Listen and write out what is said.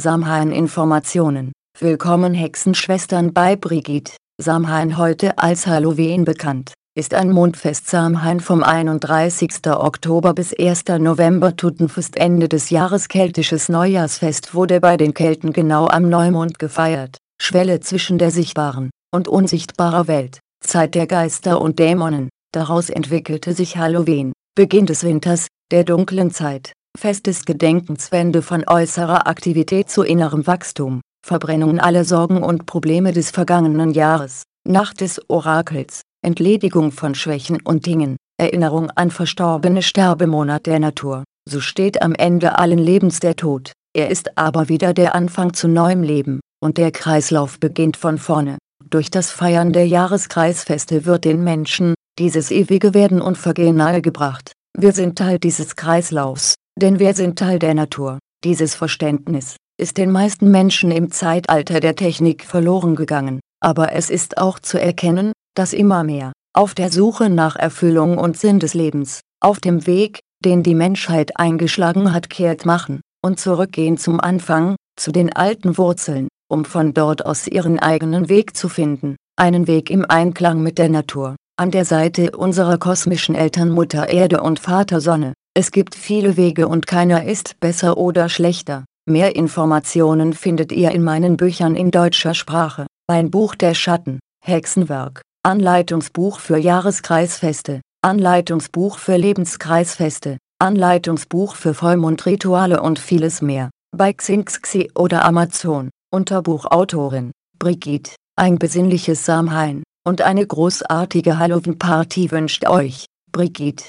Samhain Informationen. Willkommen Hexenschwestern bei Brigitte. Samhain heute als Halloween bekannt, ist ein Mondfest Samhain vom 31. Oktober bis 1. November Tutenfest Ende des Jahres Keltisches Neujahrsfest wurde bei den Kelten genau am Neumond gefeiert, Schwelle zwischen der sichtbaren und unsichtbarer Welt, Zeit der Geister und Dämonen, daraus entwickelte sich Halloween, Beginn des Winters, der dunklen Zeit. Fest des Gedenkens Wende von äußerer Aktivität zu innerem Wachstum, Verbrennung aller Sorgen und Probleme des vergangenen Jahres, Nacht des Orakels, Entledigung von Schwächen und Dingen, Erinnerung an verstorbene Sterbemonat der Natur, so steht am Ende allen Lebens der Tod, er ist aber wieder der Anfang zu neuem Leben, und der Kreislauf beginnt von vorne. Durch das Feiern der Jahreskreisfeste wird den Menschen, dieses ewige Werden und Vergehen nahegebracht, wir sind Teil dieses Kreislaufs, denn wir sind Teil der Natur. Dieses Verständnis ist den meisten Menschen im Zeitalter der Technik verloren gegangen, aber es ist auch zu erkennen, dass immer mehr, auf der Suche nach Erfüllung und Sinn des Lebens, auf dem Weg, den die Menschheit eingeschlagen hat kehrt machen, und zurückgehen zum Anfang, zu den alten Wurzeln, um von dort aus ihren eigenen Weg zu finden, einen Weg im Einklang mit der Natur, an der Seite unserer kosmischen Eltern Mutter Erde und Vater Sonne, es gibt viele Wege und keiner ist besser oder schlechter. Mehr Informationen findet ihr in meinen Büchern in deutscher Sprache. Mein Buch Der Schatten, Hexenwerk, Anleitungsbuch für Jahreskreisfeste, Anleitungsbuch für Lebenskreisfeste, Anleitungsbuch für Vollmondrituale und vieles mehr. Bei Xinxxi oder Amazon, unter Buchautorin, Brigitte, ein besinnliches Samhain und eine großartige Halloween-Party wünscht euch, Brigitte.